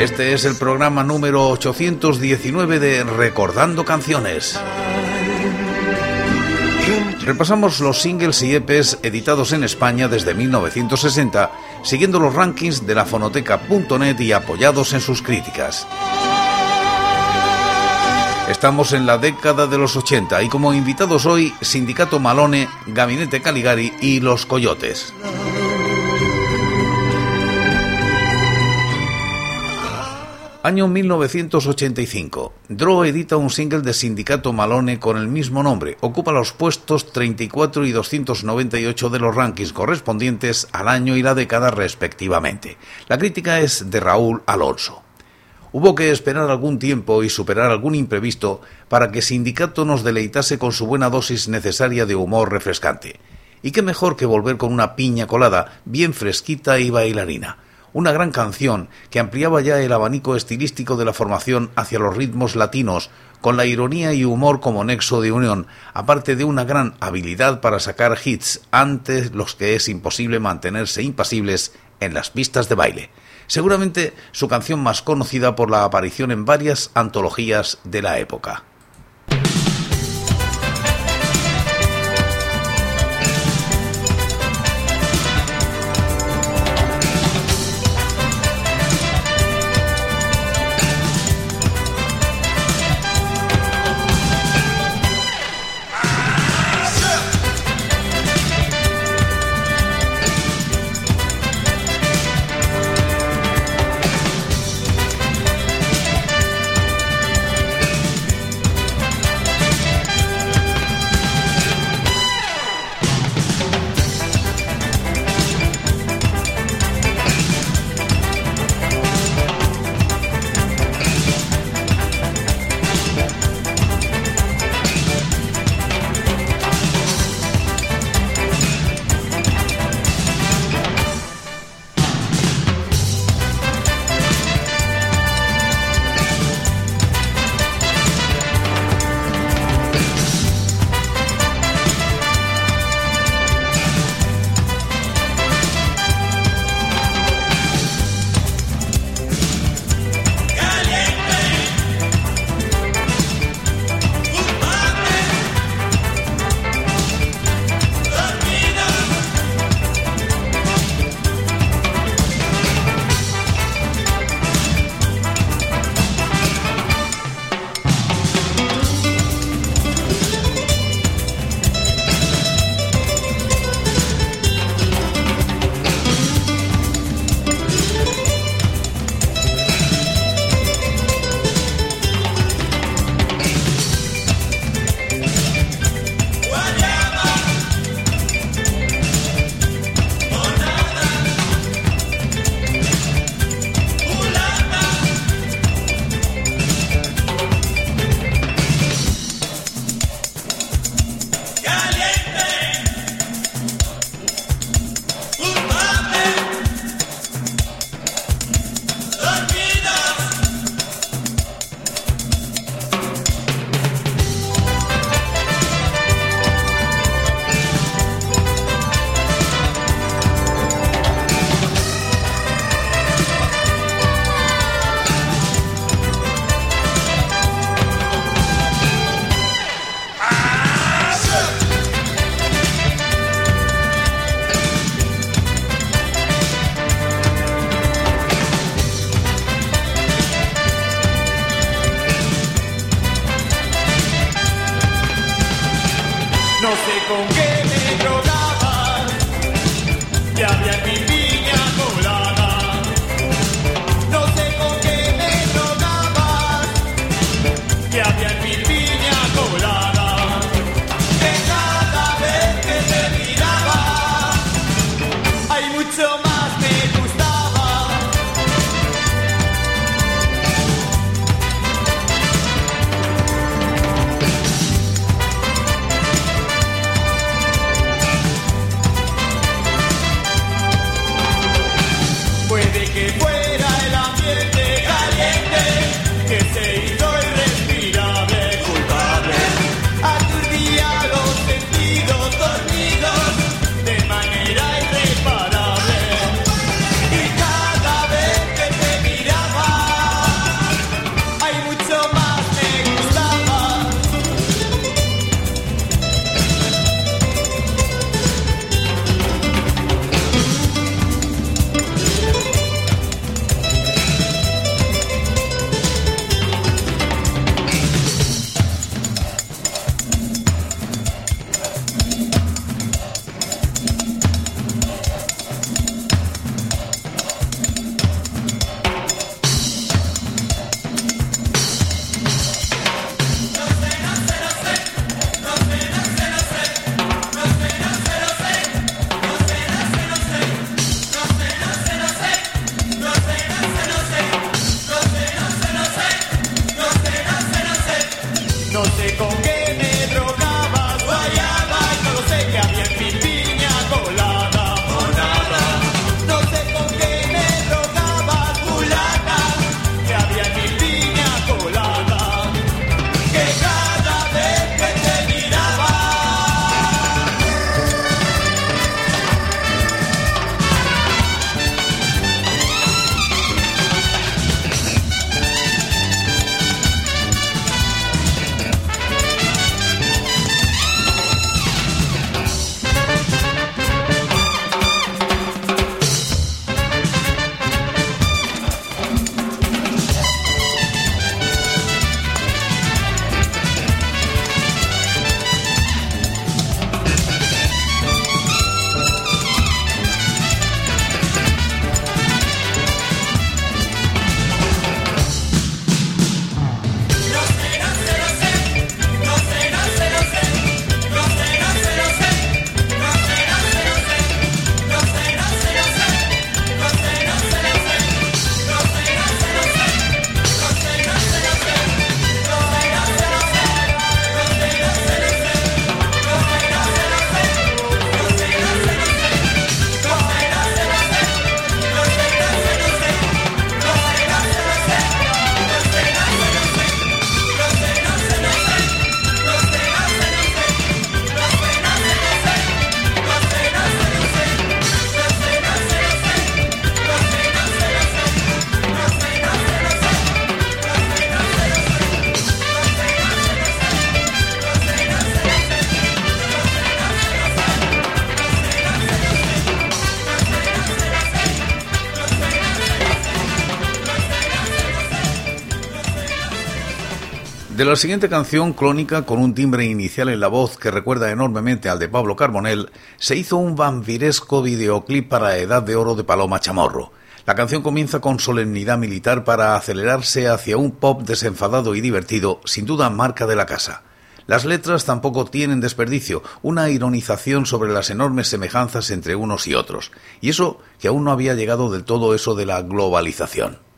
Este es el programa número 819 de Recordando Canciones. Repasamos los singles y EPs editados en España desde 1960, siguiendo los rankings de la fonoteca.net y apoyados en sus críticas. Estamos en la década de los 80 y como invitados hoy Sindicato Malone, Gabinete Caligari y Los Coyotes. Año 1985. Draw edita un single de Sindicato Malone con el mismo nombre. Ocupa los puestos 34 y 298 de los rankings correspondientes al año y la década respectivamente. La crítica es de Raúl Alonso. Hubo que esperar algún tiempo y superar algún imprevisto para que Sindicato nos deleitase con su buena dosis necesaria de humor refrescante. Y qué mejor que volver con una piña colada, bien fresquita y bailarina una gran canción que ampliaba ya el abanico estilístico de la formación hacia los ritmos latinos, con la ironía y humor como nexo de unión, aparte de una gran habilidad para sacar hits antes los que es imposible mantenerse impasibles en las pistas de baile. Seguramente su canción más conocida por la aparición en varias antologías de la época. no sé con qué me drogaban, ya había mi viña. La siguiente canción, clónica, con un timbre inicial en la voz que recuerda enormemente al de Pablo Carbonell, se hizo un vampiresco videoclip para Edad de Oro de Paloma Chamorro. La canción comienza con solemnidad militar para acelerarse hacia un pop desenfadado y divertido, sin duda marca de la casa. Las letras tampoco tienen desperdicio, una ironización sobre las enormes semejanzas entre unos y otros, y eso que aún no había llegado del todo eso de la globalización.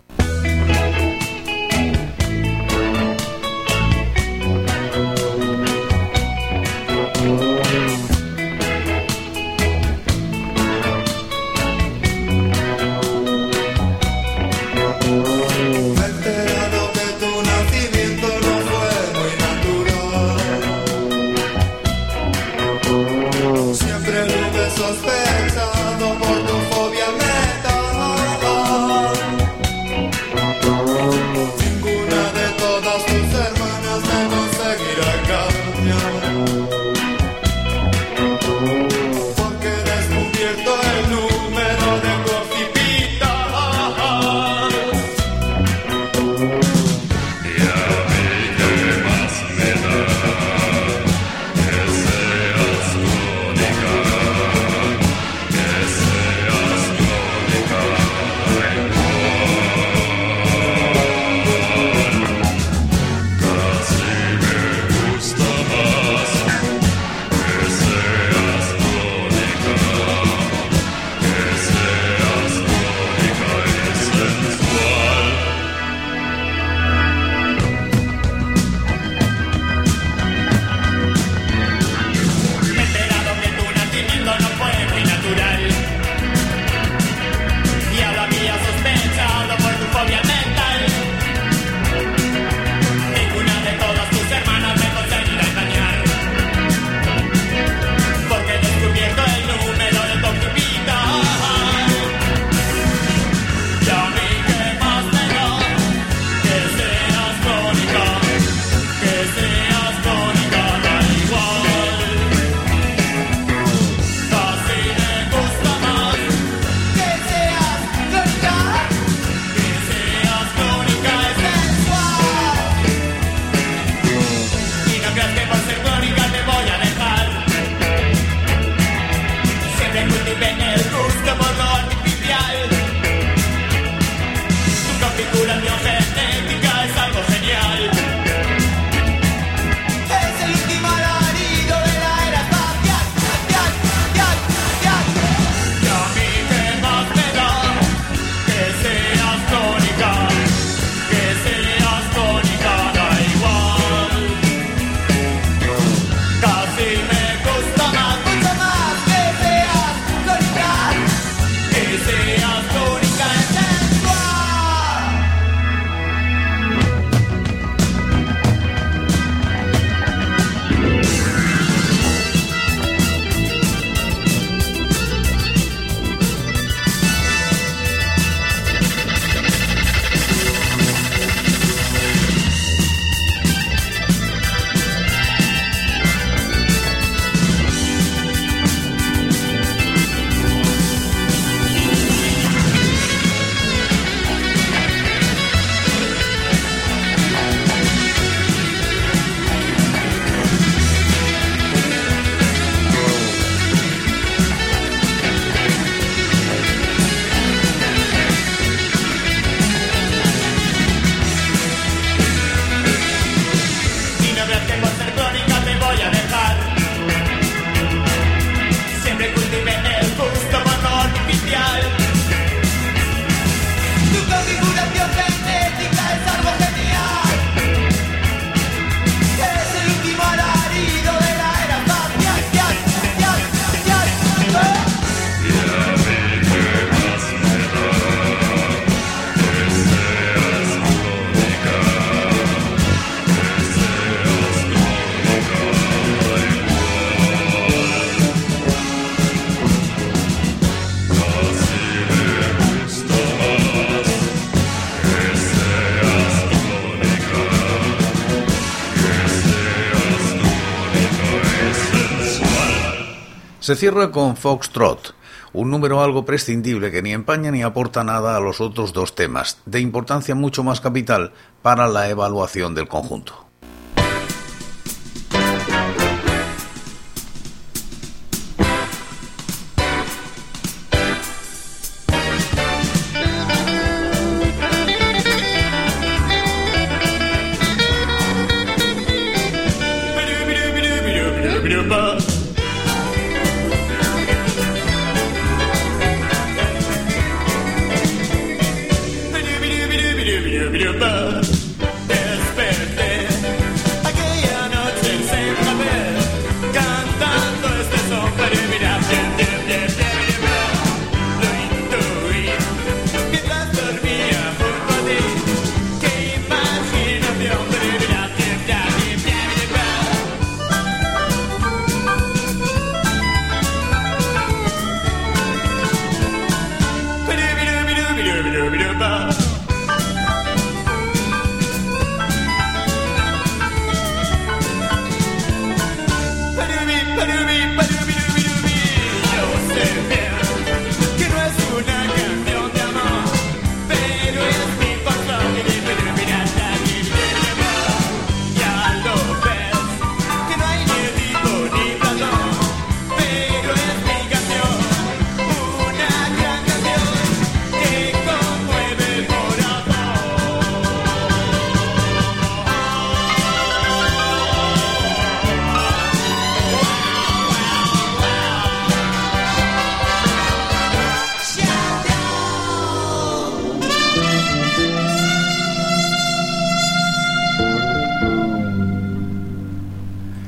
Se cierra con Foxtrot, un número algo prescindible que ni empaña ni aporta nada a los otros dos temas, de importancia mucho más capital para la evaluación del conjunto.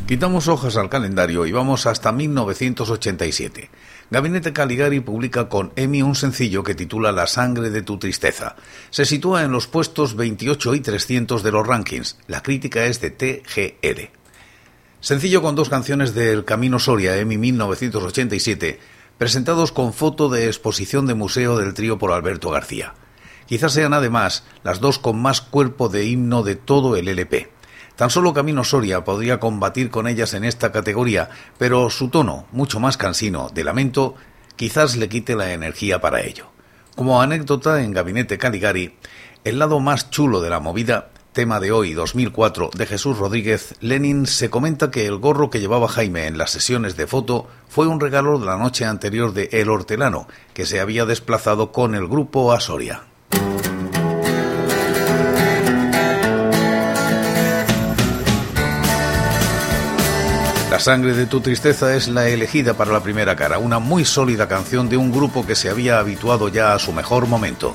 Quitamos hojas al calendario y vamos hasta 1987. Gabinete Caligari publica con Emi un sencillo que titula La sangre de tu tristeza. Se sitúa en los puestos 28 y 300 de los rankings. La crítica es de TGR. Sencillo con dos canciones del Camino Soria, Emi 1987, presentados con foto de exposición de museo del trío por Alberto García. Quizás sean además las dos con más cuerpo de himno de todo el LP. Tan solo Camino Soria podría combatir con ellas en esta categoría, pero su tono, mucho más cansino, de lamento, quizás le quite la energía para ello. Como anécdota en Gabinete Caligari, el lado más chulo de la movida tema de hoy, 2004, de Jesús Rodríguez, Lenin se comenta que el gorro que llevaba Jaime en las sesiones de foto fue un regalo de la noche anterior de El Hortelano, que se había desplazado con el grupo a Soria. Sangre de tu tristeza es la elegida para la primera cara, una muy sólida canción de un grupo que se había habituado ya a su mejor momento.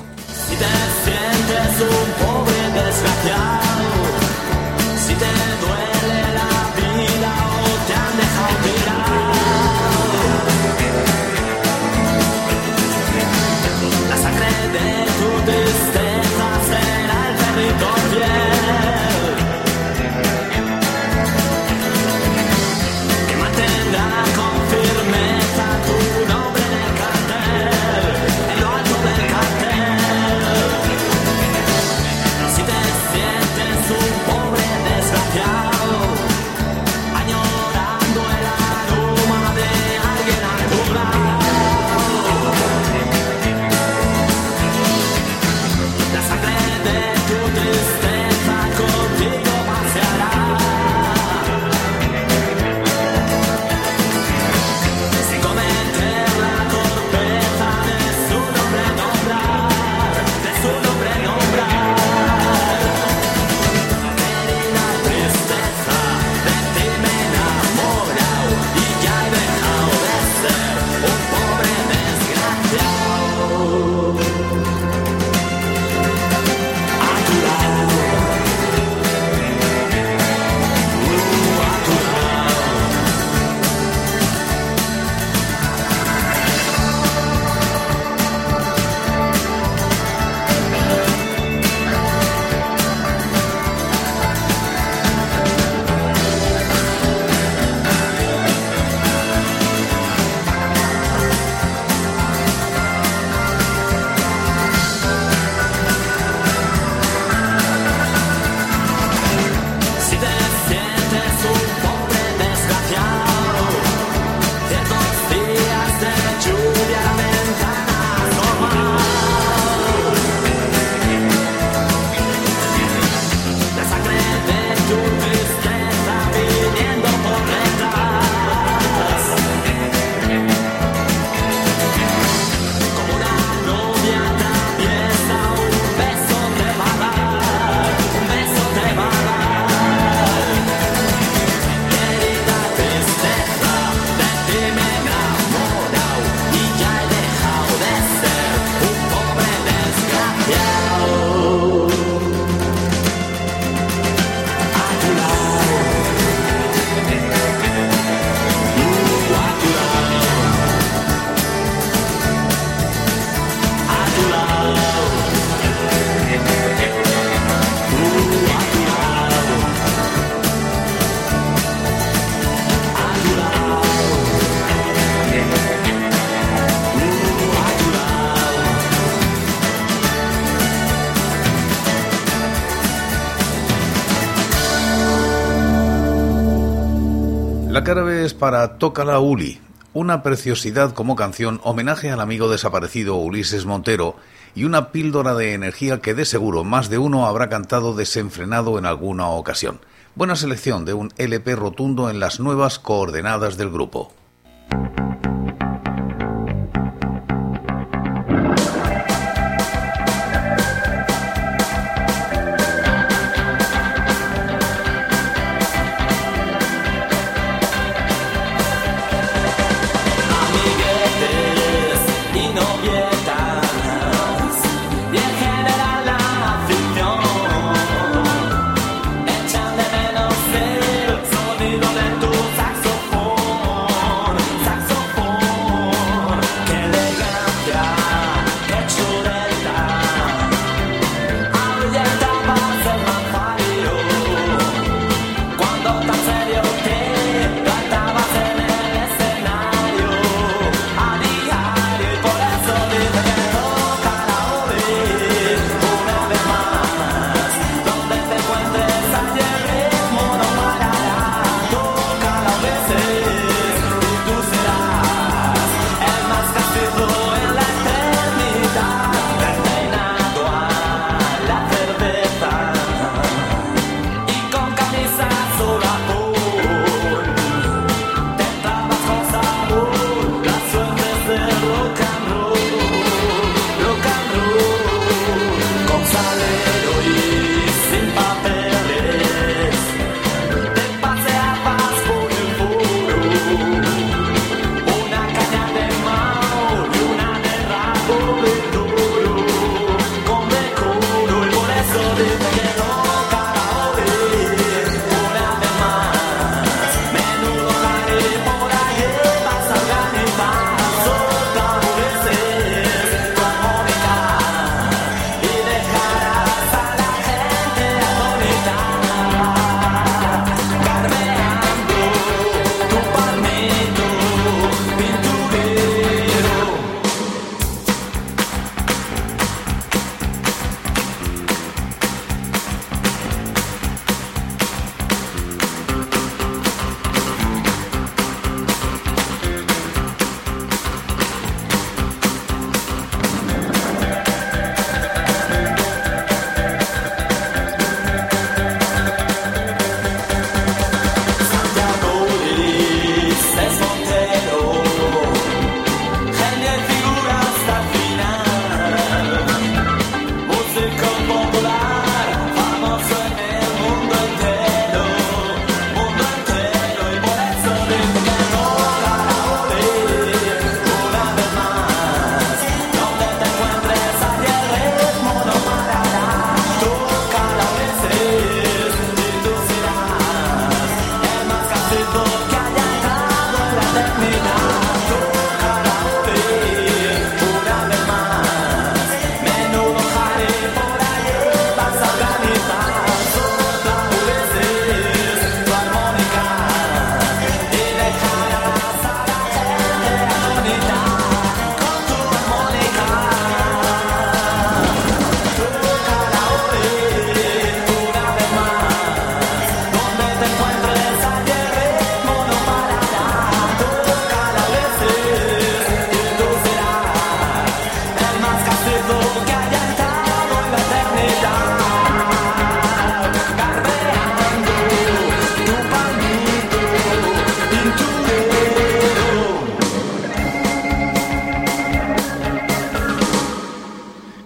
Para Toca la Uli, una preciosidad como canción, homenaje al amigo desaparecido Ulises Montero y una píldora de energía que de seguro más de uno habrá cantado desenfrenado en alguna ocasión. Buena selección de un LP rotundo en las nuevas coordenadas del grupo.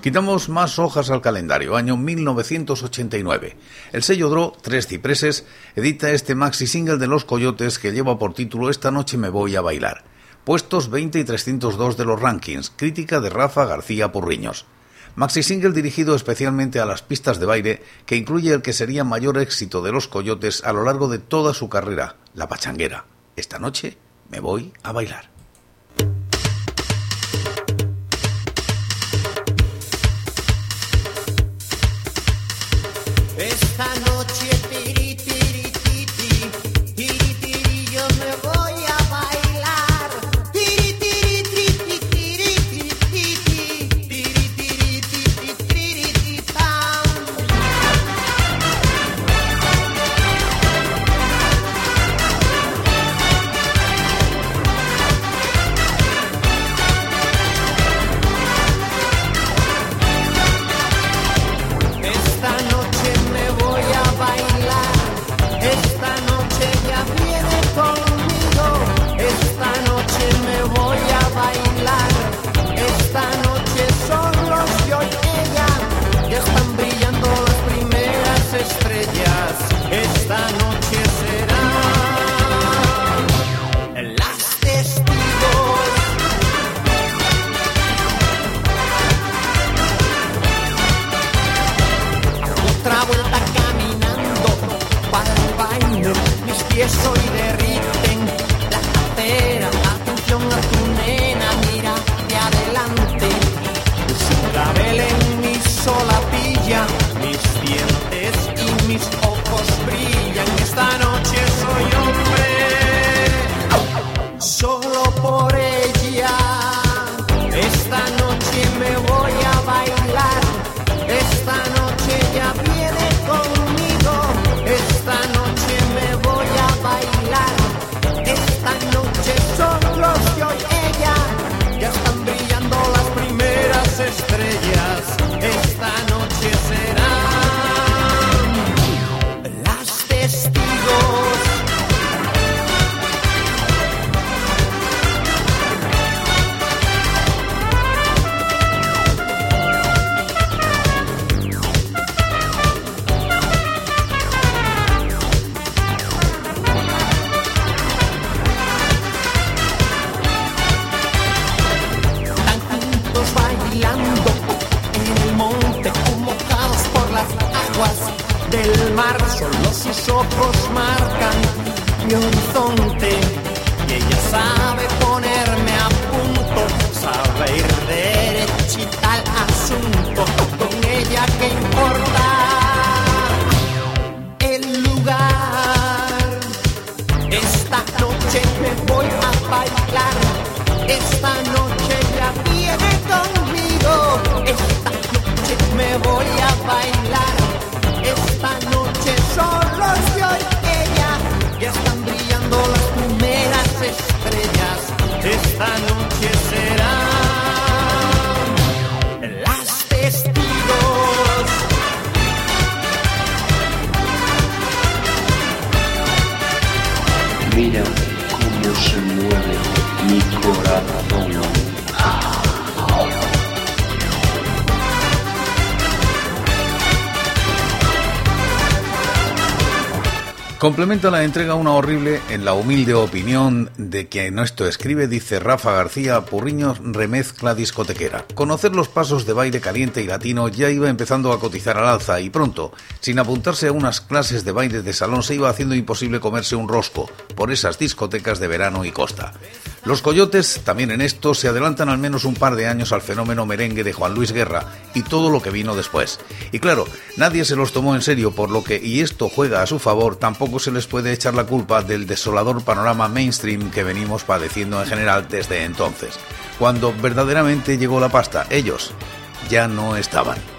Quitamos más hojas al calendario, año 1989. El sello Dro, Tres Cipreses, edita este maxi single de Los Coyotes que lleva por título Esta noche me voy a bailar. Puestos 20 y 302 de los rankings, crítica de Rafa García Purriños. Maxi single dirigido especialmente a las pistas de baile, que incluye el que sería mayor éxito de Los Coyotes a lo largo de toda su carrera, la pachanguera. Esta noche me voy a bailar. bailando en el monte, mojados por las aguas del mar. Solo sus ojos marcan mi horizonte y ella sabe ponerme a punto, sabe ir derechita al asunto. Con ella, ¿qué importa? El lugar. Esta noche me voy a bailar. Esta noche Me voy a bailar esta noche solo soy ella. Ya están brillando las primeras estrellas. Esta noche serán las testigos. Mira cómo se mueve mi corazón. Complementa la entrega una horrible en la humilde opinión de quien esto escribe, dice Rafa García Purriños, remezcla discotequera. Conocer los pasos de baile caliente y latino ya iba empezando a cotizar al alza y pronto, sin apuntarse a unas clases de baile de salón, se iba haciendo imposible comerse un rosco por esas discotecas de verano y costa. Los coyotes, también en esto, se adelantan al menos un par de años al fenómeno merengue de Juan Luis Guerra y todo lo que vino después. Y claro, nadie se los tomó en serio, por lo que, y esto juega a su favor, tampoco se les puede echar la culpa del desolador panorama mainstream que venimos padeciendo en general desde entonces. Cuando verdaderamente llegó la pasta, ellos ya no estaban.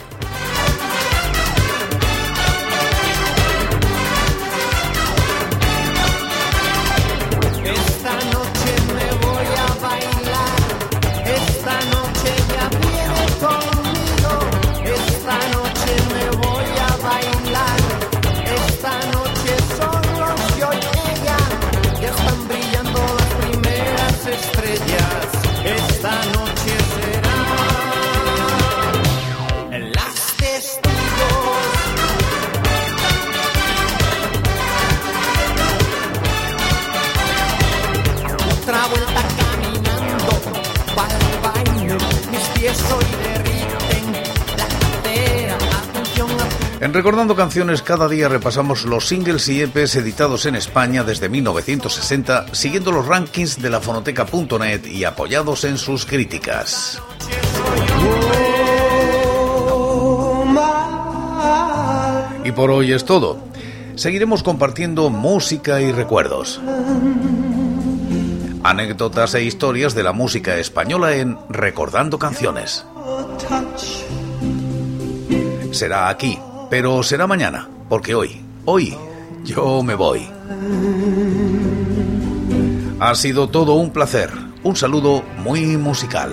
Cada día repasamos los singles y EPs editados en España desde 1960, siguiendo los rankings de la fonoteca.net y apoyados en sus críticas. Y por hoy es todo. Seguiremos compartiendo música y recuerdos. Anécdotas e historias de la música española en Recordando Canciones. Será aquí pero será mañana, porque hoy, hoy, yo me voy. Ha sido todo un placer. Un saludo muy musical.